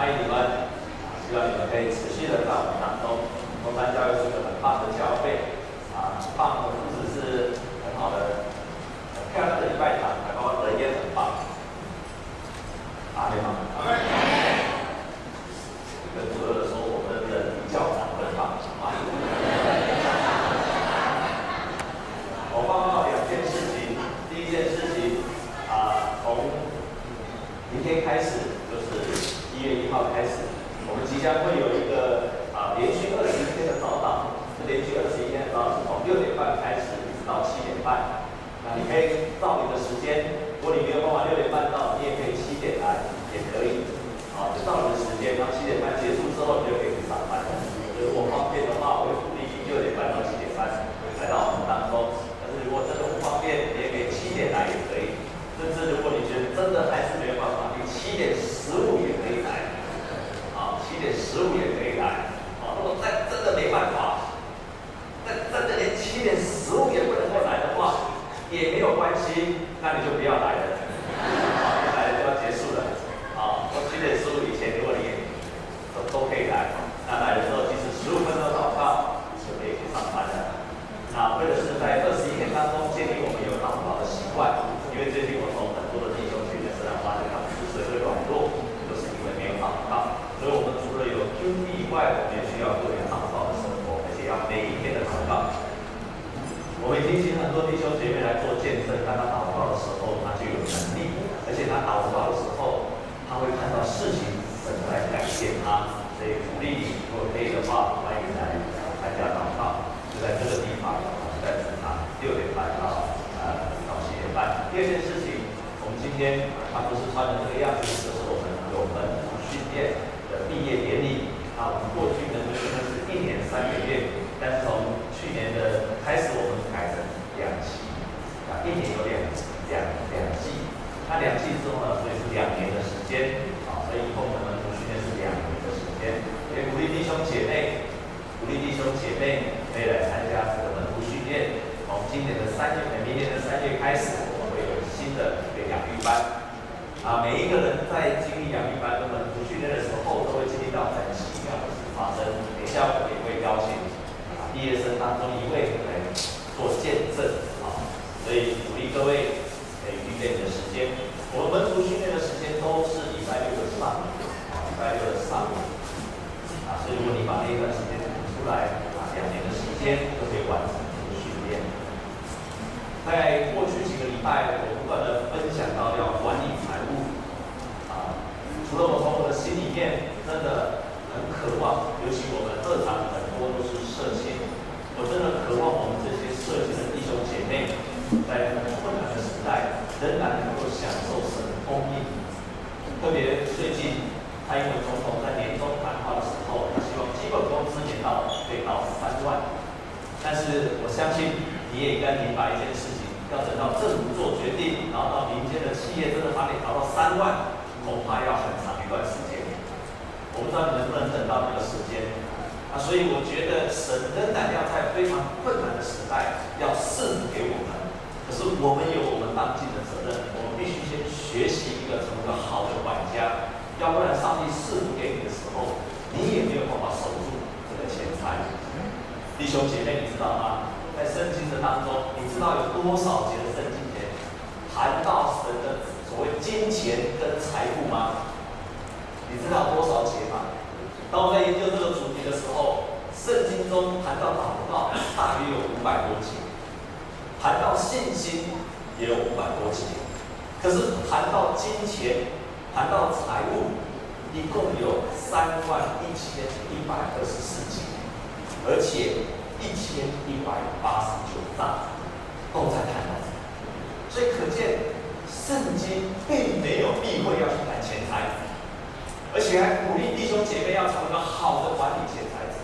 欢迎你们，希望你们可以持续的在我们当中。中山教育是个很棒的教会，啊，棒的不只是很好的、漂亮的礼拜堂，还包括人也很棒。阿们吗们。跟所有的说，我们的人比教堂更棒，啊。我报告两件事情，第一件事情，啊，从明天开始。一月一号开始，我们将会有一个啊连续二十一天的早祷。这连续二十一天的早祷是从六点半开始，一直到七点半。那你可以照你的时间，如果你没有办法六点半到，你也可以七点来，也可以。啊，就照你的时间，然后七点半结束之后，你就可以去上班了。如果方便的话，我会鼓励你六点半到七点半来到我们当中。但是如果真的不方便，你也可以七点来也可以。甚至如果你觉得真的还是没有办法，你七点十五也可以来。七点十五也可以来，啊，如果再真的没办法，再真的连七点十五也不能够来的话，也没有关系，那你就不要来了，啊，来了就要结束了，啊，到七点十五以前，如果你都都可以来，那来的时候即使十五分钟祷告，你就可以去上班了。那为的是在二十一天当中建立我们有祷告的习惯，因为最近我从很多的弟兄去的时候发现他们之所以会软弱，都是因为没有祷告，所以我们。兄弟以外，我们也需要过祷告的生活，而且要每一天的祷告。我们已经请很多弟兄姐妹来做见证，当他祷告的时候，他就有能力，而且他祷告的时候，他会看到事情神来改变他。所以鼓励你，如果可以的话，欢迎来参加祷告，就在这个地方，在食堂六点半到呃到七点半。第二件事情，我们今天他不是穿的这个样子，这是我们有门徒训练的毕业典礼。啊，我们过去呢，就真的是一年三个月，但是从去年的开始，我们改成两期，啊，一年有两两两季，那两季之后呢，所以是两年的时间，啊，所以以后我们的训练是两年的时间，也鼓励弟兄姐妹，鼓励弟兄姐妹可以来参加这个门徒训练，从今年的三月，明年的三月开始，我们会有新的一个养育班，啊，每一个人在经历养育班跟门徒训练的时候，都会经历到很奇妙的。发生，等一下我们也会邀请啊毕业生当中一位来做见证啊，所以鼓励各位可以预备你的时间。我们门徒训练的时间都是礼拜六的上午，啊礼拜六的上午啊，所以如果你把那一段时间腾出来啊，两年的时间就可以完成这个训练。在过去几个礼拜，我不断的分享到要管理财务啊，除了我从我的心里面真的。很渴望，尤其我们二场很多都是社青，我真的渴望我们这些社青的弟兄姐妹，在很困难的时代，仍然能够享受神的供应。特别最近蔡英文总统在年终谈话的时候，他希望基本工资年到可以到三万，但是我相信你也应该明白一件事情，要等到政府做决定，然后到民间的企业真的把你调到三万，恐怕要很长一段时间。我不知道你能不能等到那个时间，啊，所以我觉得神仍然要在非常困难的时代要赐福给我们。可是我们有我们当尽的责任，我们必须先学习一个成为一个好的管家，要不然上帝赐福给你的时候，你也没有办法守住这个钱财。弟兄姐妹，你知道吗？在圣经的当中，你知道有多少节的圣经节谈到神的所谓金钱跟财富吗？你知道多少节吗？当我在研究这个主题的时候，圣经中谈到祷告大约有五百多节，谈到信心也有五百多节，可是谈到金钱、谈到财务，一共有三万一千一百二十四节，而且一千一百八十九章都在谈到这个，所以可见圣经并没有避讳要去谈钱财。而且还鼓励弟兄姐妹要成为一个好的管理钱财者。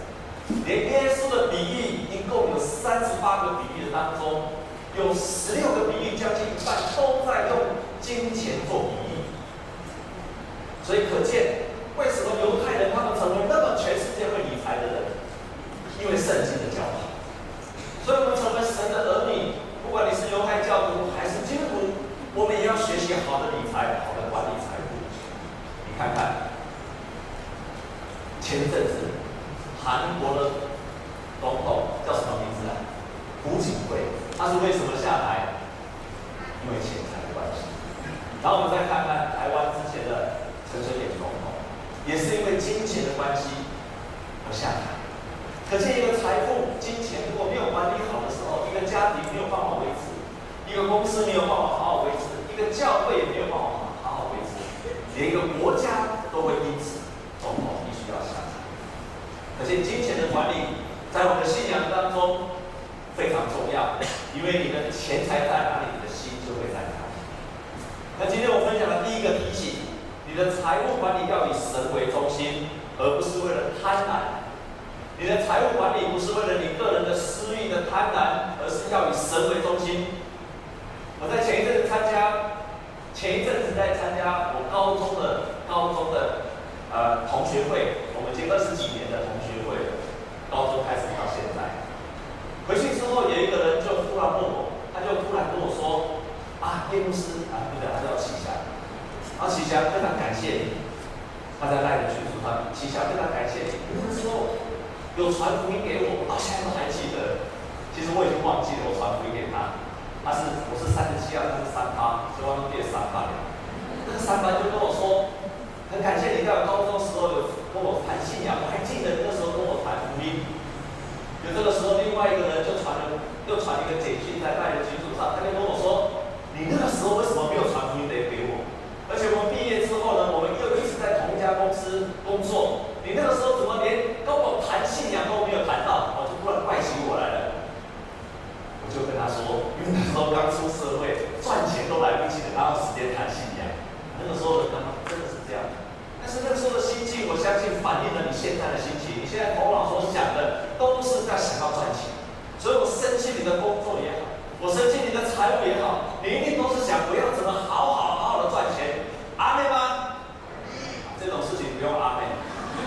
连耶稣的比喻一共有三十八个比喻的当中，有十六个比喻，将近一半都在用金钱做比喻。所以可见，为什么犹太人他们成为那么全世界会理财的人？因为圣经的教导。所以我们成为神的儿女，不管你是犹太教徒还是基督徒，我们也要学习好的理财，好的管理财富。你看看。前阵子韩国的总统叫什么名字啊？朴槿惠，他是为什么下台？因为钱财的关系。然后我们再看看台湾之前的陈水扁总统，也是因为金钱的关系而下台。可见一个财富、金钱如果没有管理好的时候，一个家庭没有办法维持，一个公司没有办法好好维持，一个教会也没有办法好好维持，连一个国家都会因此总统必须要下台。可见金钱的管理在我们的信仰当中非常重要，因为你的钱财在哪里，你的心就会在哪里。那今天我分享的第一个提醒，你的财务管理要以神为中心，而不是为了贪婪。你的财务管理不是为了你个人的私欲的贪婪，而是要以神为中心。我在前一阵子参加，前一阵子在参加我高中的高中的呃同学会，我们已经二十几年的同学会，高中开始到现在。回去之后，有一个人就突然问我，他就突然跟我说：“啊，叶牧师啊，对的，他叫启祥。啊，启祥非常感谢你，他在赖的群组上，启祥非常感谢你。那时候有传福音给我，到现在都还记得。其实我已经忘记了我传福音给他。他是我是三十七啊，他是三八，希望变三八了。那个三八就跟我说，很感谢你在我高中时候有跟我谈信仰，我还记得那时候跟我谈福音。”有这个时候，另外一个人就传了，又传一个简讯在赖的群组上，他就跟我说：“你那个时候为什么没有传福音给给我？而且我们毕业之后呢，我们又一直在同一家公司工作，那个时候怎么连跟我谈信仰都没有谈到？”我就突然怪起我来了。我就跟他说：“因为那时候刚出社会，赚钱都来不及的，哪有时间谈信仰？那个时候的刚好真的是这样。但是那个时候的心境，我相信反映了你现在的心情。你现在头脑所想的。”都是在想要赚钱，所以我生气你的工作也好，我生气你的财务也好，你一定都是想我要怎么好好好好的赚钱，阿妹吗？这种事情不用阿妹，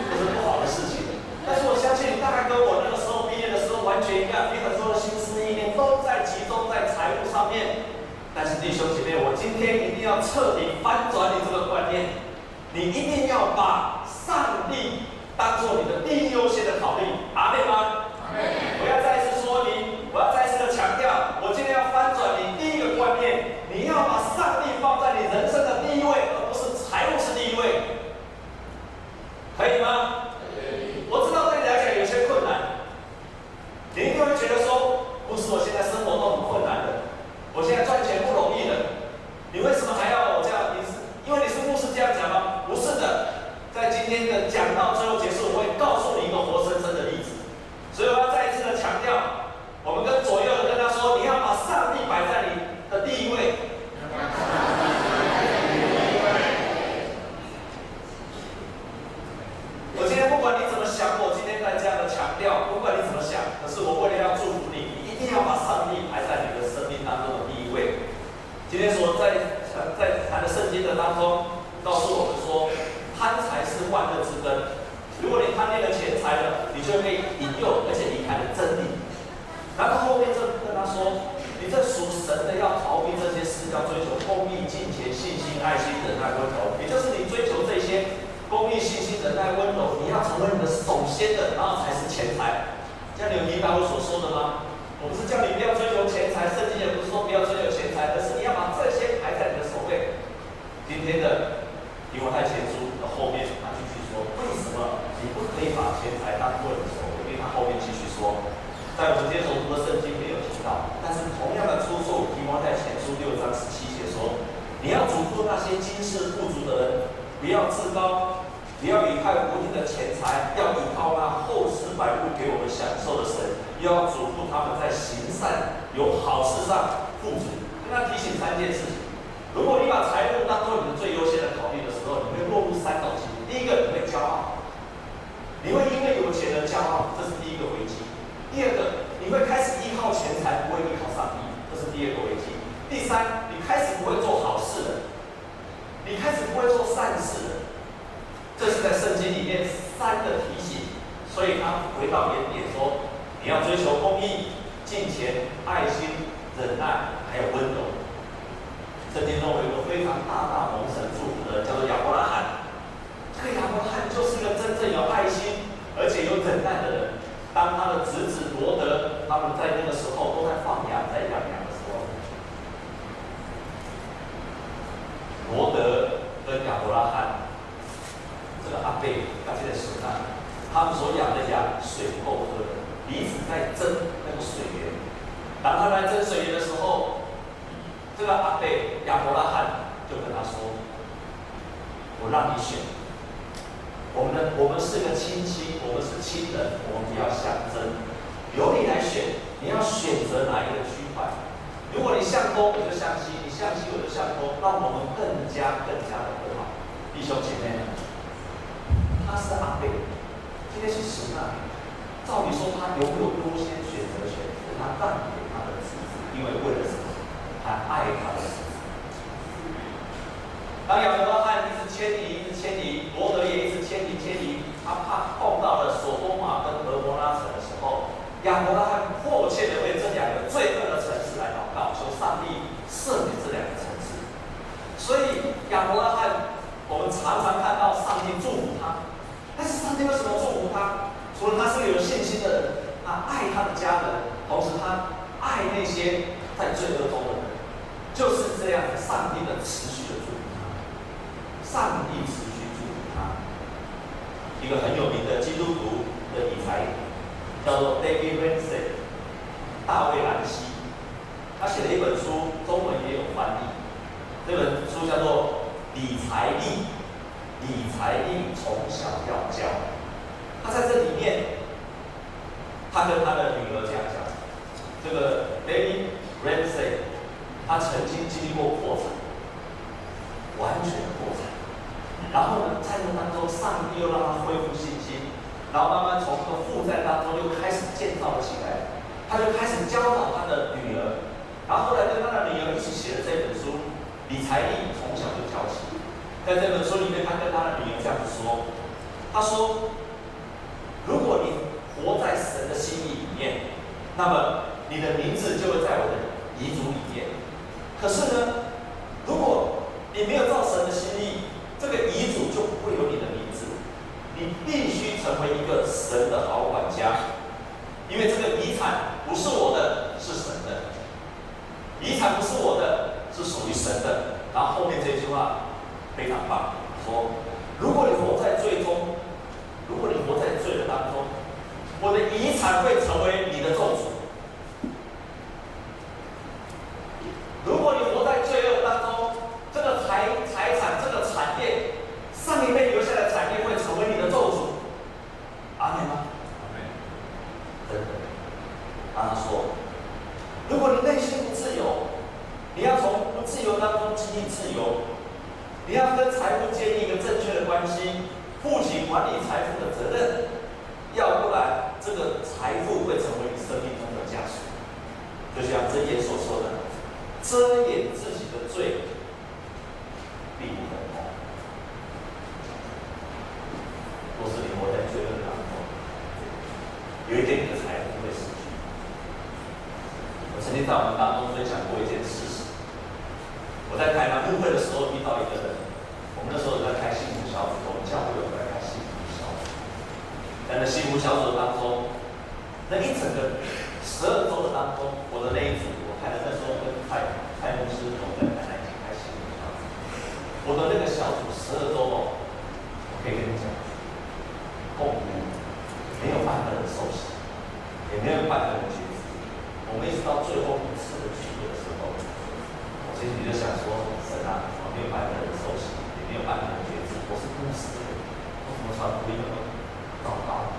不是不好的事情。但是我相信你大概跟我那个时候毕业的时候完全一样，你很多的心思意念都在集中在财务上面。但是弟兄姐妹，我今天一定要彻底翻转你这个观念，你一定要把上帝。当做你的第一优先的考虑，阿们吗？我要再一次说明，我要再一次的强调，我今天要翻转你第一个观念，你要把上帝放在你人生的第一位，而不是财务是第一位，可以吗？我知道对你来讲有些困难，你一定会觉得说，不是我现在生活都很困难的，我现在赚钱不容易的，你为什么还要我这样？你是因为你是牧师这样讲吗？不是的。在今天的讲道最后结束，我会告诉你一个活生生的例子，所以我要再一次的强调，我们跟左右的跟他说，你要把上帝摆在你的第一位。我今天不管你怎么想，我今天在这样的强调，不管你怎么想，可是我为了要祝福你，你一定要把上帝摆在你的生命当中的第一位。今天所在在谈的圣经的当中，告诉我们说。贪财是万恶之根。如果你贪恋了钱财了，你就会引诱，而且离开了真理。然后后面就跟他说：“你这属神的要逃避这些事，要追求公义、敬虔、信心、爱心、忍耐、温柔。也就是你追求这些公义、信心、忍耐、温柔，你要成为你的首先的，然后才是钱财。这样你有明白我所说的吗？我不是叫你不要追求钱财，圣经也不是说不要追求钱财，而是你要把这些排在你的首位。今天的提摩太前书。后面他继续说，为什么你不可以把钱财当做你的首位？因为他后面继续说，在我们今天所读的圣经没有提到，但是同样的出处，提摩太前书六章十七节说，你要嘱咐那些今世富足的人，不至高，不要倚靠无定的钱财，要依靠那厚实百物给我们享受的神，又要嘱咐他们在行善有好事上富足。跟他提醒三件事情。如果你把财务当做你的最优先的考虑的时候，你会落入三种情。第一个，你会骄傲，你会因为有钱而骄傲，这是第一个危机。第二个，你会开始依靠钱财，不会依靠上帝，这是第二个危机。第三，你开始不会做好事了，你开始不会做善事。这是在圣经里面三个提醒，所以他回到原点说，你要追求公义、敬虔、爱心、忍耐，还有温柔。圣经中有一个非常大大蒙神祝福的，叫做亚伯拉罕。这个亚伯拉罕就是一个真正有爱心，而且有忍耐的人。当他的侄子罗德他们在那个时候都在放羊，在养羊的时候，罗德跟亚伯拉罕。这个阿贝他现在什么？他们所养的羊水不够喝，彼此在争那个水源。当他来争水源的时候，这个阿贝亚伯拉罕就跟他说：“我让你选，我们的我们是个亲戚，我们是亲人，我们不要相争，由你来选，你要选择哪一个区块？如果你向东，我就向西；你向西，我就向东，让我们更加更加的和好。弟兄姐妹，他是阿贝，今天是神啊！照理说他拥有优先选择权，他让给他的子子，因为为了什么？他爱他的子子。当亚伯拉罕一直迁移，一直迁移，罗德也一直迁移迁移，他怕碰到了索多玛跟蛾摩拉城的时候，亚伯拉罕迫切的为这两个罪恶的城市来祷告，求上帝赦免这两个城市。所以亚伯拉罕，我们常常看到上帝祝福他，但是上帝为什么祝福他？除了他是个有信心的人，他爱他的家人，同时他爱那些在罪恶中的人，就是这样，上帝的持续的祝福他。上帝持续祝福他。一个很有名的基督徒的理财，叫做 David Ramsey，大卫兰西，他写了一本书，中文也有翻译。这本书叫做《理财力》，理财力从小要教。他在这里面，他跟他的女儿讲讲，这个 David Ramsey，他曾经经历过破产，完全破产。然后呢，在这当中，上帝又让他恢复信心，然后慢慢从这个负债当中又开始建造起来。他就开始教导他的女儿，然后后来跟他的女儿一起写了这本书《理财力》，从。在这本书里面，他跟他的女儿这样子说：“他说，如果你活在神的心意里面，那么你的名字就会在我的遗嘱里面。可是呢，如果你没有照神的心意，这个遗嘱就不会有你的名字，你必须成为一个神的好管家，因为这个遗产不是我的，是神的。遗产不是我的，是属于神的。然后后面这句话非常棒，说：如果你活在最终，如果你活在罪的当中，我的遗产会成为你的咒诅。如果你活在罪恶当中，这个财财产，这个产业，上一辈留下的产业会成为你的咒诅。阿门吗？阿门。真的。他说，如果你内心不自由，你要从不自由当中经历自由，你要跟财富建立一个正确的关系，负起管理财富的责任，要不然这个财富会成为你生命中的枷锁。就像箴言所说的，遮掩自己的罪。并不可能。若是你活在罪恶当中，有一天你的财富会失去。我曾经在我们当中分享过一件事实。我聚会的时候遇到一个人，我们那时候在开幸福小组，我们教会有在开幸福小组。在那幸福小组当中，那一整个十二周的当中，我的那一组，我看到那时候跟蔡蔡牧师同在台南。我的那个小组十二周哦，我可以跟你讲，痛苦，没有半个人受洗，也没有半个人决志。我们一直到最后一次的聚会的时候，我心里就想说：神啊，没有半个人受洗，也没有半个人决志。我是牧师，我怎么传福音呢？糟糕！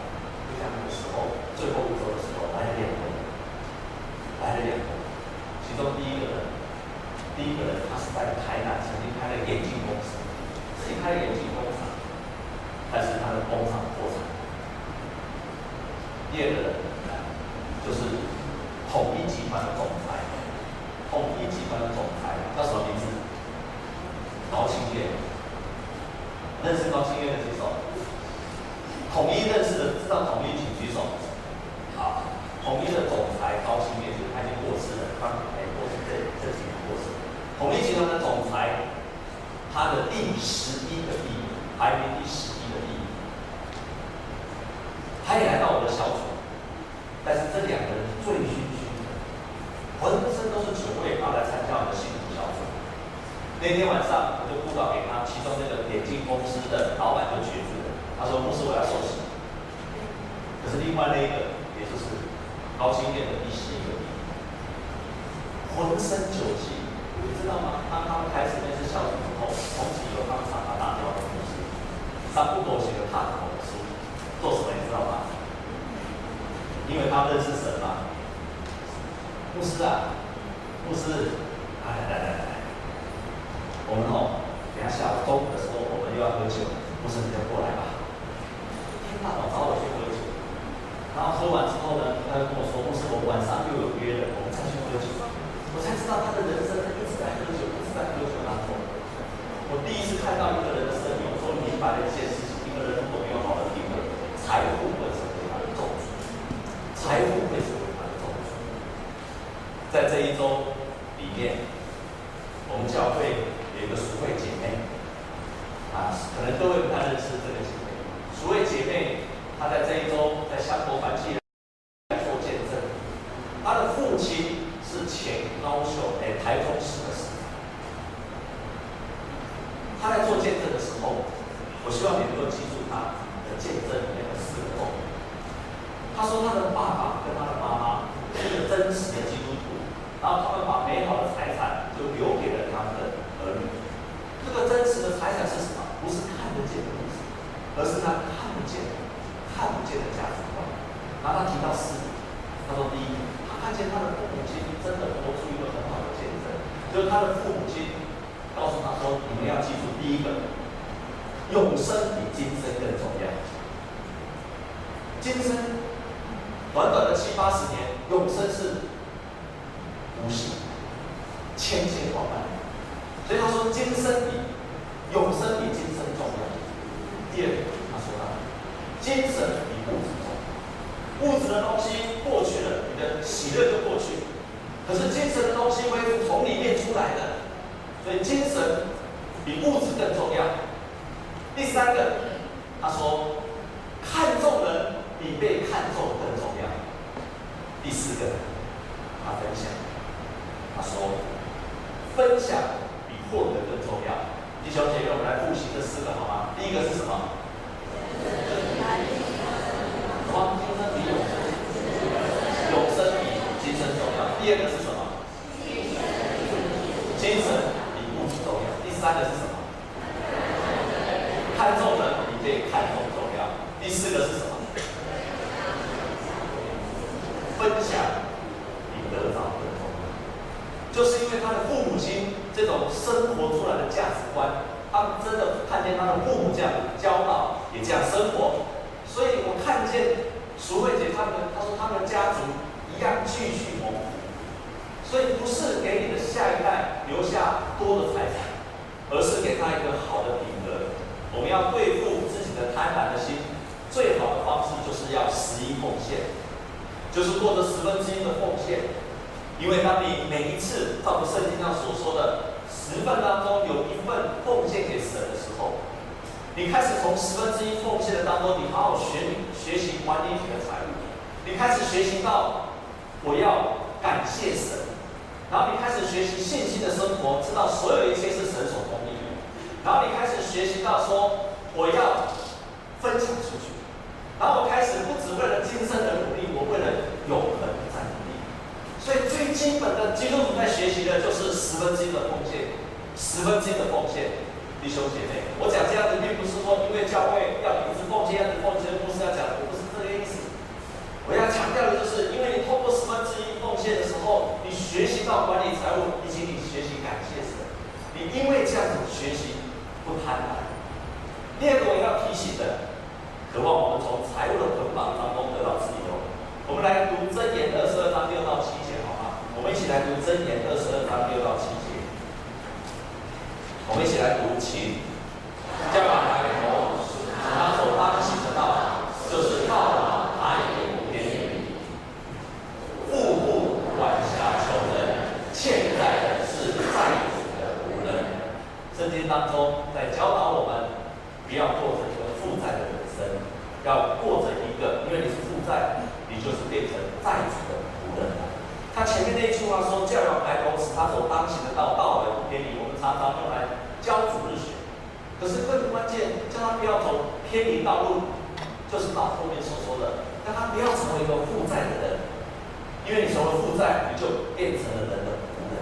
就在那个时候，最后一周的时候，来了两个人，来了两个人，其中第一个人。第一个人，他是在台南曾经开了眼镜公司，自己开了眼镜工厂，但是他的工厂破产。第二个人，就是统一集团的总裁，统一集团的总裁叫什么名字？高清月。认识高清月的举手。统一认识的，知道统一请举手。好，统一的总裁高清月，他已经过世了，刚才过世这这几年过世。统一集团的总裁，他的第十一个弟弟，排名第十一个弟弟，他也来到我的小组，但是这两个人醉醺醺的，浑身都是酒味，他来参加我们的幸福小组。那天晚上，我就布道给他，其中那个年进公司的老板就决绝了，他说：“牧师，我要受洗。”可是另外那一个，也就是高经验的第十一个弟兄，浑身酒气，你知道吗？当他们开始那次小组之后，从此以后他们常常打电话给牧师，三不多时的他的书，做什么你知道吗？因为他认识神嘛。牧师啊，牧师，来来来来，我们哦，等下下午中午的时候，我们又要喝酒，牧师你就过来吧。一天到晚找我去喝酒。然后喝完之后呢，他就跟我说：“牧师，我晚上又有约了，我们再去喝酒。”我才知道他的人生他一直在喝酒，一直在喝酒当中。我第一次看到一个人的生命，说明白了一件事情：一个人如果没有好的品格，财富会成为他的重担，财富会成为他的重担。在这一周里面，我们教会有一个淑慧姐妹，啊，可能各位不太认识这个姐妹，淑慧姐妹。他在这一周在香国团契来做见证，他的父亲是前高雄诶台中市的市长。他在做见证的时候，我希望你能够记住他的见证里面的四个重点。他说他的爸爸跟他的妈妈是一个真实的基督徒，然后他们把美好的财产就留给了他们的儿女。这个真实的财产是什么？不是看得见的东西，而是他看不见的。看不见的价值观，然后他提到四点，他说第一，他看见他的父母亲真的活出一个很好的见证，就是他的父母亲告诉他说，你们要记住第一个，永生比今生更重要。今生短短的七八十年，永生是无限，千千万万，所以他说今生比永生比今生重要。第二个，他说。精神比物质重要，物质的东西过去了，你的喜乐就过去。可是精神的东西会从里面出来的，所以精神比物质更重要。第三个，他说，看重人比被看重更重要。第四个，他分享，分享比获得更重要。李小姐妹，我们来复习这四个好吗？第一个是什么？光精神比永生，永生比精神重要。第二个是什么？精神比物质重要。第三个是什么？看重人比被看重重要。第四个是什么？分享比得到更重要。就是因为他的父母亲这种生活出来的价值观，他们真的看见他的父母这样教导，也这样生活。所以我看见淑慧姐他们，她说他们家族一样继续蒙福，所以不是给你的下一代留下多的财产，而是给他一个好的品格。我们要对付自己的贪婪的心，最好的方式就是要十一奉献，就是过着十分之一的奉献。因为当你每一次照着圣经上所说的十份当中有一份奉献给神的时候，你开始从十分之一奉献的当中，你好好学学习管理你的财务。你开始学习到我要感谢神，然后你开始学习信心的生活，知道所有一切是神所供应的。然后你开始学习到说我要分享出去，然后我开始不只为了今生的努力，我为了永恒在努力。所以最基本的基督徒在学习的就是十分之一的奉献，十分之一的奉献。弟兄姐妹，我讲这样子，并不是说因为教会要一直奉献，要奉献，不是要讲，我不是这个意思。我要强调的就是，因为你透过十分之一奉献的时候，你学习到管理财务，以及你学习感谢神，你因为这样子学习不贪婪。第二个我要提醒的，渴望我们从财务的捆绑当中得到自由。我们来读箴言二十二章六到七节，好吗？我们一起来读箴言二十二章六到七节。我们一来读，请教养孩童，他所当行的道，就是道老，他也不偏离。富户管辖穷人，欠债的是债主的仆人。圣经当中在教导我们，不要过着一个负债的人生，要过着一个，因为你是负债，你就是变成债主的仆人。他前面那一句话说，教养孩童，使他所当行的道，道而不偏离。我们常常用来。可是更关键，叫他不要走偏离道路，就是到后面所说的，让他不要成为一个负债的人，因为你成为负债，你就变成了人的仆人。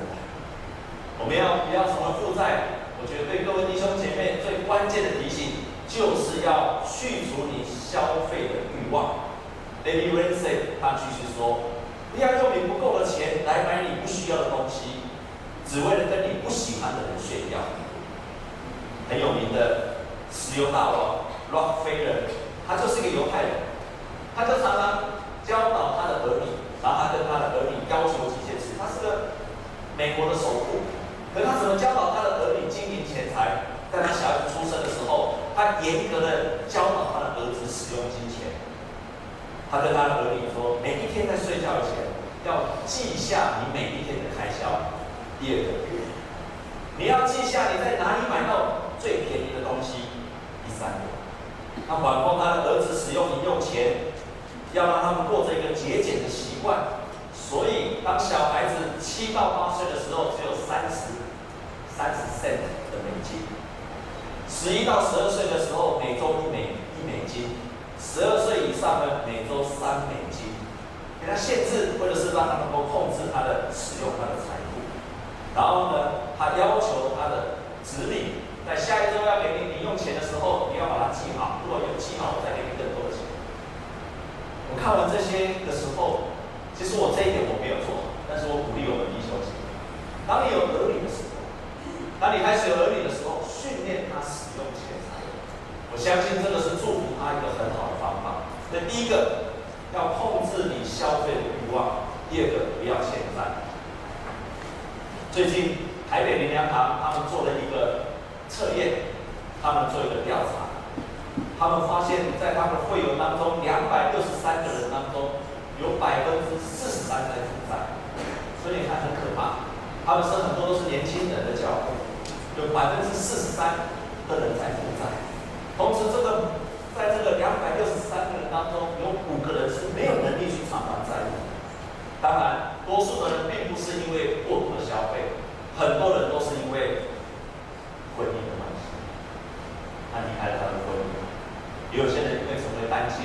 我们要不要成为负债？我觉得对各位弟兄姐妹最关键的提醒，就是要去除你消费的欲望。David Ramsey 他继续说，不要用你不够的钱来买你不需要的东西，只为了跟你不喜欢的人炫耀。很有名的石油大王 Rockefeller，他就是一个犹太人，他就常常教导他的儿女，然后他跟他的儿女要求几件事。他是个美国的首富，可他怎么教导他的儿女经营钱财？在他小孩出生的时候，他严格的教导他的儿子使用金钱。他跟他的儿女说，每一天在睡觉前要记下你每一天的开销。第二个，你要记下你在哪里买到。最便宜的东西，第三个，他管控他的儿子使用零用钱，要让他们过着一个节俭的习惯。所以，当小孩子七到八岁的时候，只有三十三十 cent 的美金；十一到十二岁的时候，每周一美一美金；十二岁以上呢，每周三美金。给他限制，或者是让他能够控制他的使用他的财富。然后呢，他要求他的子女。在下一周要给你零用钱的时候，你要把它记好。如果有记好，我再给你更多的钱。我看完这些的时候，其实我这一点我没有做好，但是我鼓励我们弟兄姐妹，当你有儿女的时候，当你开始有儿女的时候，训练他使用钱财，我相信这个是祝福他一个很好的方法。那第一个，要控制你消费的欲望；第二个，不要欠债。最近台北灵粮堂他们做了一个。测验，他们做一个调查，他们发现，在他们会员当中，两百六十三个人当中，有百分之四十三在负债，所以你看很可怕。他们是很多都是年轻人的教会，有百分之四十三的人在负债。同时，这个在这个两百六十三个人当中，有五个人是没有能力去偿还债务。当然，多数的人并不是因为过度的消费，很多人都是因为。婚姻的关系，他离开了他的婚姻。也有些人因为成为单亲，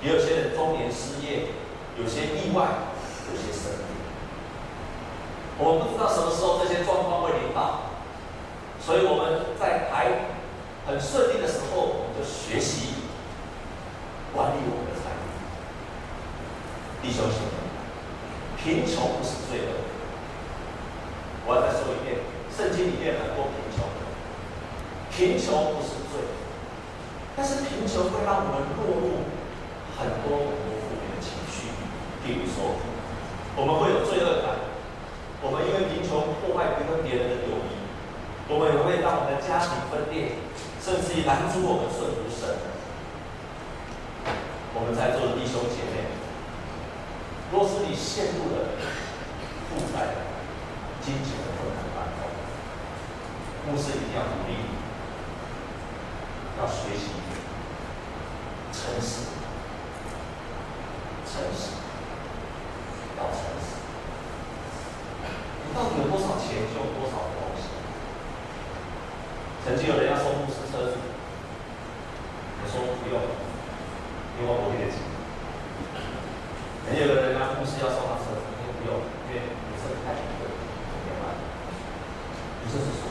也有些人中年失业，有些意外，有些生病。我们不知道什么时候这些状况会临到，所以我们在还很顺利的时候，我们就学习管理我们的财富。弟兄姐妹，贫穷不是罪恶。我要再说一遍，圣经里面很多贫穷。贫穷不是罪，但是贫穷会让我们落入很多很多负面的情绪。比如说，我们会有罪恶感，我们因为贫穷破坏跟别人的友谊，我们也会让我们的家庭分裂，甚至于拦阻我们顺服神。我们在座的弟兄姐妹，若是你陷入了负债、金钱的困难当中，牧师一定要鼓励你。要学习诚实，诚实，要诚实。你到底有多少钱，就有多少的东西。曾经有人要收牧师车子，我说不用，因为我不给钱。没有人啊，牧师要收他车子，也不用，因为你车子太贵了，明白吗？你就是说，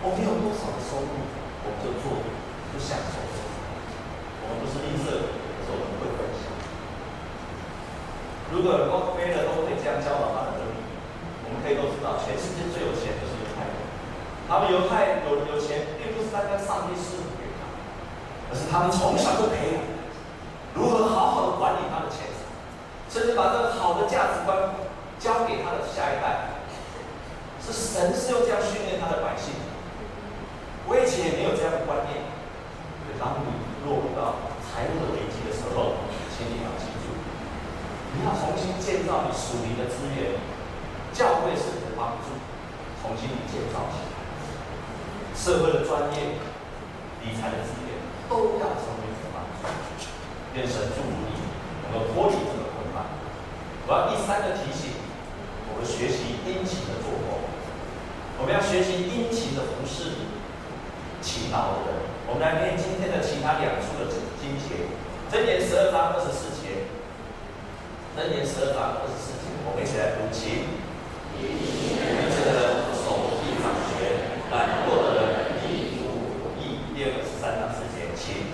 我们有多少的收入，我们就做。不享受，我们不是吝啬，可是我们会分享。如果洛克菲勒都会这样教导他的儿女，我们可以都知道，全世界最有钱。他们犹太有有钱，并不是单单上帝赐福给他，而是他们从小就培养如何好好的管理他的钱财，甚至把这个好的价值观交给他的下一代。是神是用这样训练他的百姓，我以前也没有这样的观念。当你落入到财务的危机的时候，请你要记住，你要重新建造你属灵的资源，教会是你的帮助，重新建造起来。社会的专业、理财的资源都要成为你的帮助。愿神祝福你，能够脱离这个捆绑。我要第三个提醒，我们学习殷勤的做工，我们要学习殷勤的服侍。勤劳的人。我们来念今天的其他两处的经节，箴言十二章二十四节，箴言十二章二十四节，我们一起来读，请。愚痴的人手臂掌权，懒惰的人力图不义。第二个十三章四节，请。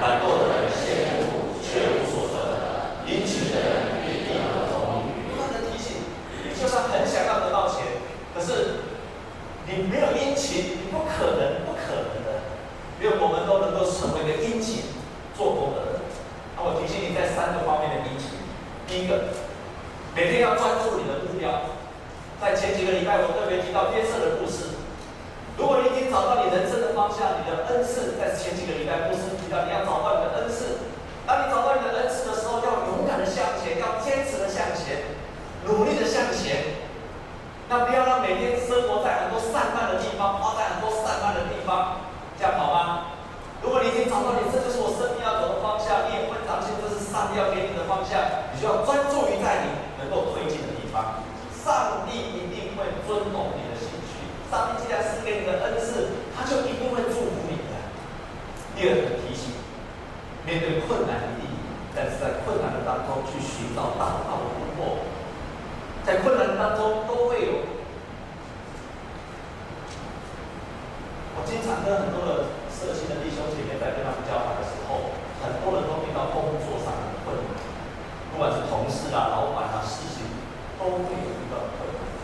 懒惰的人羡慕却无所得，殷勤的人必定得丰裕。不断的提醒，你就算很想要得到钱，可是你没有殷勤，你不可能，不可能的。因为我们都能够成为一个殷勤做工的人。那我提醒你，在三个方面的殷勤。第一个，每天要专注你的目标。在前几个礼拜，我特别提到约瑟的故事。如果你已经找到你人生的方向，你的恩赐，在前几个礼拜，牧师提到你要找到你的恩赐。当你找到你的恩赐的时候，要勇敢的向前，要坚持的向前，努力的向前。那不要让每天生活在很多散漫的地方，花在很多散漫的地方，这样好吗？如果找到你，这就是我生命要走的方向，你也会长进，这是上帝要给你的方向，你就要专注于在你能够推进的地方。上帝一定会尊重你的兴趣。上帝既然是给你的恩赐，他就一定会祝福你的。第二个提醒：面对困难一定，但是在困难的当中去寻找祷告的突破。在困难当中都会有。我经常跟很多的社青的弟兄姐妹在跟他们交谈的时候，很多人都遇到工作上的困难，不管是同事啊、老板啊、事情，都会有。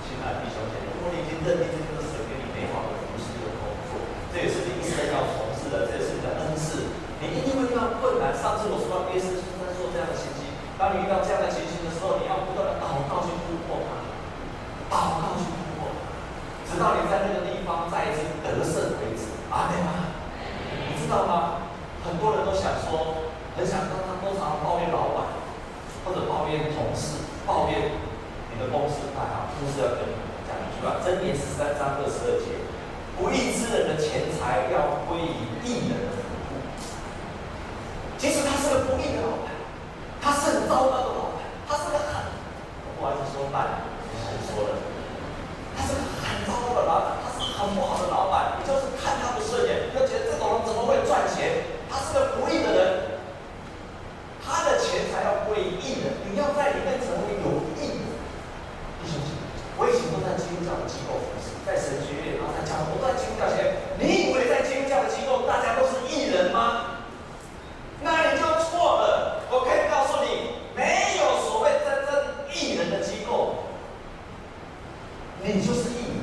亲爱的弟兄姐妹，如果你已经认定这个是神给你美好的服事的工作，这也是你一生要从事的，这也是你的恩赐，你一定会遇到困难。上次我说到耶稣是在做这样的情形，当你遇到这样的情形的时候，你要不断的祷告去突破它，祷告去突破它，直到你在那个地方再一次得胜为止。阿门吗？你知道吗？很多人都想说，很想跟他多常抱怨老板，或者抱怨同事，抱怨。你的公司太好，公司要跟你讲一句话：箴言十三章二十二节，不义之人的钱财要归于义人的。其实他是个不义的老板，他是很糟糕的老板，他是个很……我不好意思说烂，不是说的，他是个很糟糕的老板，他是很不好的老板，你就是看他不顺眼，你就觉得这种人怎么会赚钱？他是个不义的人，他的钱财要归于义人，你要在里面成为有义的。我以前都在基督教的机构服侍，在神学院，然后在讲，我都在基督教前，你以为在基督教的机构大家都是义人吗？那你就错了。我可以告诉你，没有所谓真正义人的机构，你就是义人。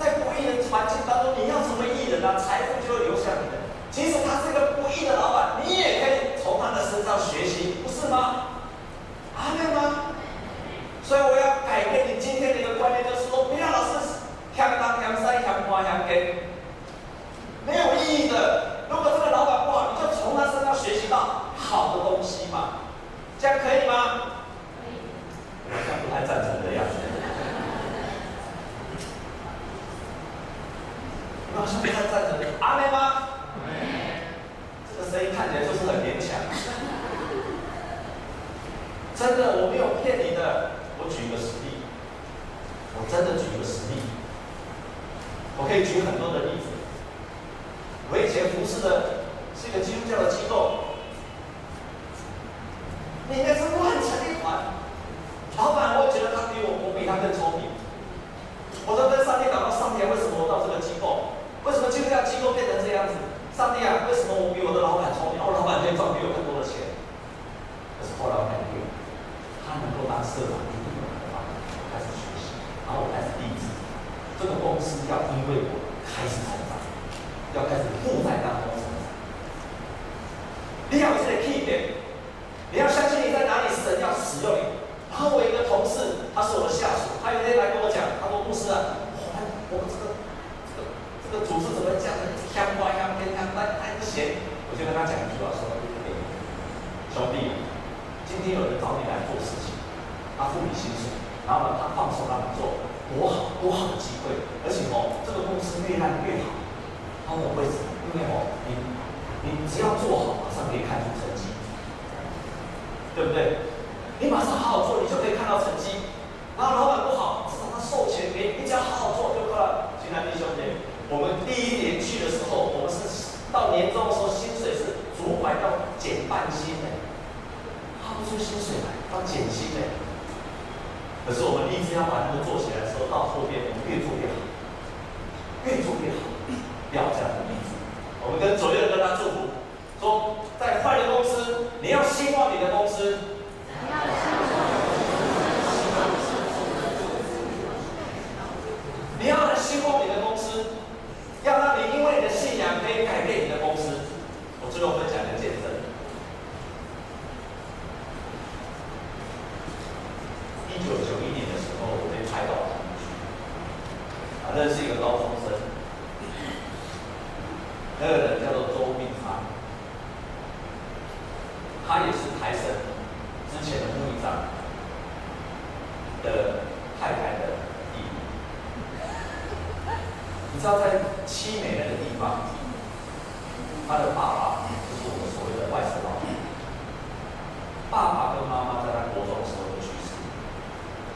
在不义的环境当中，你要成为义人啊，财富就会流向你的。其实他是个不义的老板，你也可以从他的身上学习，不是吗？阿门吗？所以我要改变你今天的一个观念，就是说，不要老是嫌东嫌西嫌东嫌西，没有意义的。如果这个老板不好，你就从他身上学习到好的东西嘛，这样可以吗？可以。我好像不太赞成的样子。我好像不太赞成。阿妹吗？这个声音看起来就是很勉强。真的，我没有骗你的。我举一个实例，我真的举一个实例，我可以举很多的例子。我以前服侍的是一个基督教的机构，里面是乱成一团。老板，我觉得他比我，我比他更聪明。我都跟上帝祷告，上帝，为什么我到这个机构？为什么就这样机构变成这样子？上帝啊，为什么我比我的老板聪明？我老板可以赚比我更多的钱。可是后来我感觉，他能够当社长。开始学习然后我开始立志，这个公司要因为我开始成长，要开始负债当中成长。你要有这个 key 点，你要相信你在哪里，神要使用你。然后我一个同事，他是我的下属，他有一天来跟我讲，他说：“牧师啊，我们这个这个这个组织怎么讲的香花香天香，但还不行。”我就跟他讲一句话说：“兄弟，今天有人找你来做事情，他付你薪水。”然后呢，他放手让你做，多好多好的机会，而且哦，这个公司越烂越好。他问我为什么？因为哦，你你只要做好，马上可以看出成绩，对不对？你马上好好做，你就可以看到成绩。然后老板不好，授权给你，你只要好好做就够了。亲爱的弟兄姐，我们第一年去的时候，我们是到年终的时候，薪水是左拐要减半薪的，发不出薪水来，要减薪的。可是我们立志要把那个做起来的时候，到后边我们越做越好，越做越好，要这样的例子。我们跟左右跟他祝福，说在坏的公司，你要兴旺你的公司。你要来兴旺你的公司，要让你因为你的信仰可以改变你的公司。我最后分享一个见证。一九九一年的时候，我被派到台南去，啊，认识一个高中生，那个人叫做周命昌，他也是台神之前的牧长的太太的。你知道在七美那个地方，他的爸爸就是我们所谓的外省老人。爸爸跟妈妈在他国中的时候就去世，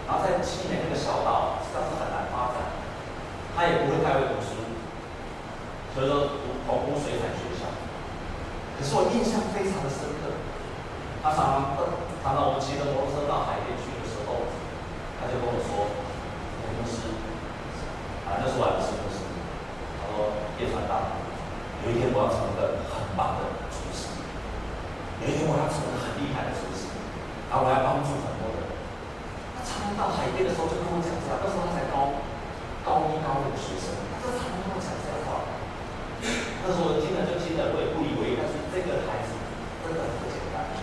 然后在七美那个小岛，实际上是很难发展，他也不会太会读书，所以说读澎湖水产学校。可是我印象非常的深刻，他常常常常我们骑着摩托车到海边去的时候，他就跟我说：“牧师，啊，那是我的师傅。”说叶传道，有一天我要成为一个很棒的厨师，有一天我要成为很厉害的厨师，然后我要帮助很多人。他常常到海边的时候就跟我讲这样，那时候他才高高一高二的学生，他就常常跟我讲这样的话。那时候我听了就听了，我也不以为意，但是这个孩子真的很不简单，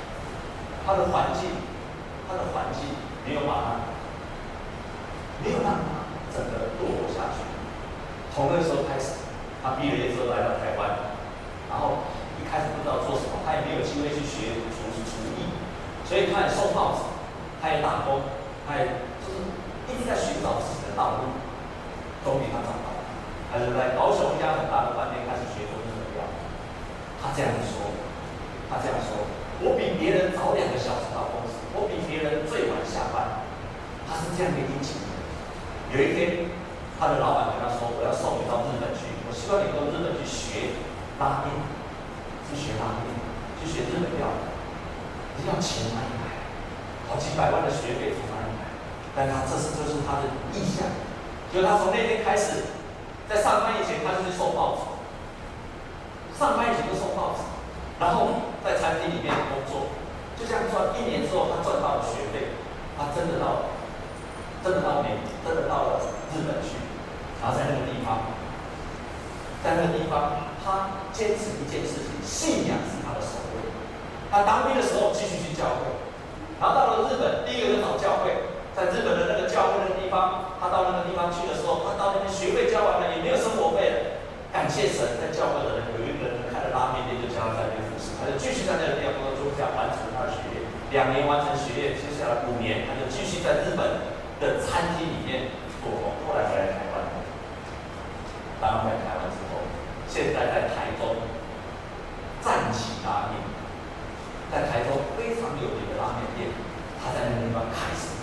他的环境，他的环境没有把他，没有让他整个堕落下去。从那时候开始，他毕了业之后来到台湾，然后一开始不知道做什么，他也没有机会去学厨厨艺，所以他也送报纸，他也打工，他也就是一直在寻找自己的道路。终于他找到了，他就在高雄一家很大的饭店开始学做日本料理。他这样子说，他这样说：“我比别人早两个小时到公司，我比别人最晚下班。”他是这样的一个经历。有一天。他的老板跟他说：“我要送你到日本去，我希望你到日本去学拉面，去学拉面，去学日本料理。你要钱哪里来？好几百万的学费从哪里来？但他这是就是他的意向。就他从那天开始，在上班以前他就去送报纸，上班以前就送报纸，然后在餐厅里面工作，就这样赚。一年之后，他赚到了学费，他真的到了，真的到美，真的到了日本去。”然后在那个地方，在那个地方，他坚持一件事情，信仰是他的首位。他当兵的时候继续去教会，然后到了日本，第一个就找教会，在日本的那个教会那个地方，他到那个地方去的时候，他到那边学费交完了，也没有生活费了。感谢神，在教会的人有一个人开了拉面店，就叫他在那边服侍，他就继续在那个地方工作，这样完成他的学业。两年完成学业，接下来五年，他就继续在日本的餐厅里面做工，后来回来台湾。当回台湾之后，现在在台中赞岐拉面，在台中非常有名的拉面店，他在那个地方开始。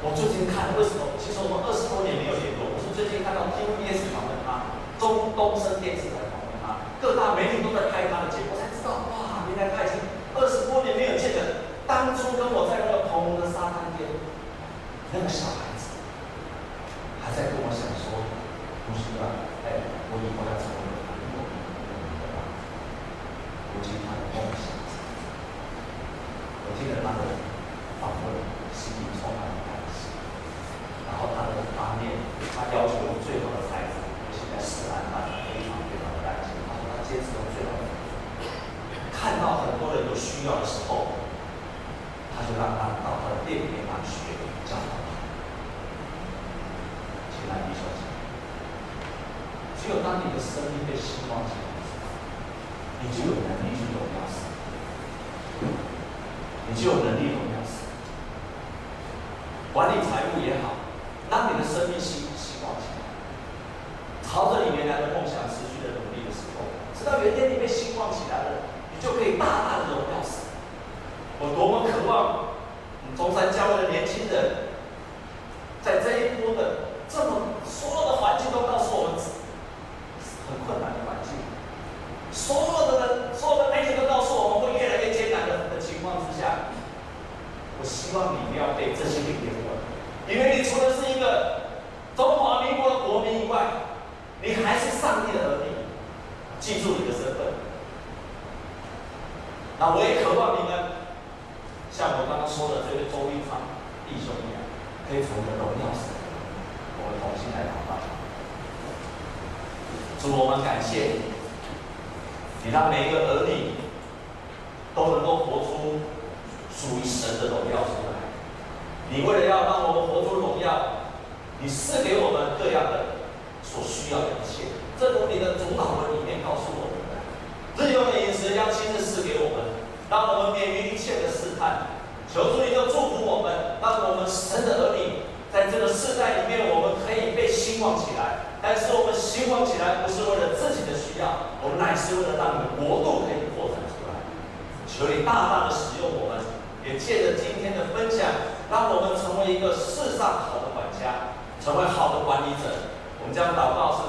我最近看，为什么？其实我们二十多年没有联络。我是最近看到 TVBS 访问他，中东升电视台访问他，各大媒体都在拍他的节目，我才知道哇，原来他已经二十多年没有见了。当初跟我在那个澎湖的沙滩边，那个小孩子还在跟我想说，不是啊。哎，我以后要成为一个很有名的人，如今他的梦想。我听了他的访问，心里充满了感激。然后他的方面，他要求最好的材质，现在是安排非常非常的干净。他说他坚持用最好的。看到很多人有需要的时候，他就让他到他的店里面来学教导他。请来，李小姐。只有当你的生命被兴旺起来，你就有能力去荣耀神，你就有能力荣耀神。管理财务也好，当你的生命兴兴旺起来，朝着你原来的梦想持续的努力的时候，直到有一天你被兴旺起来了，你就可以大大的荣耀神。我多么渴望，中山教会的年轻人，在这一波的这么所有的环境都告诉我们。记住你的身份。那我也渴望你们，像我刚刚说的这个周一昌弟兄一样，可以从你的荣耀神，我们同心来祷告。主，我们感谢你，你让每一个儿女都能够活出属于神的荣耀出来。你为了要让我们活出荣耀，你赐给我们各样的所需要的一切。正如你的主祷文里面告诉我们的，日用的饮食要亲自赐给我们，让我们免于一切的试探。求主你就祝福我们，让我们神的儿女在这个世代里面，我们可以被兴旺起来。但是我们兴旺起来不是为了自己的需要，我们乃是为了让你的国度可以扩展出来。求你大大的使用我们，也借着今天的分享，让我们成为一个世上好的管家，成为好的管理者。我们将祷告。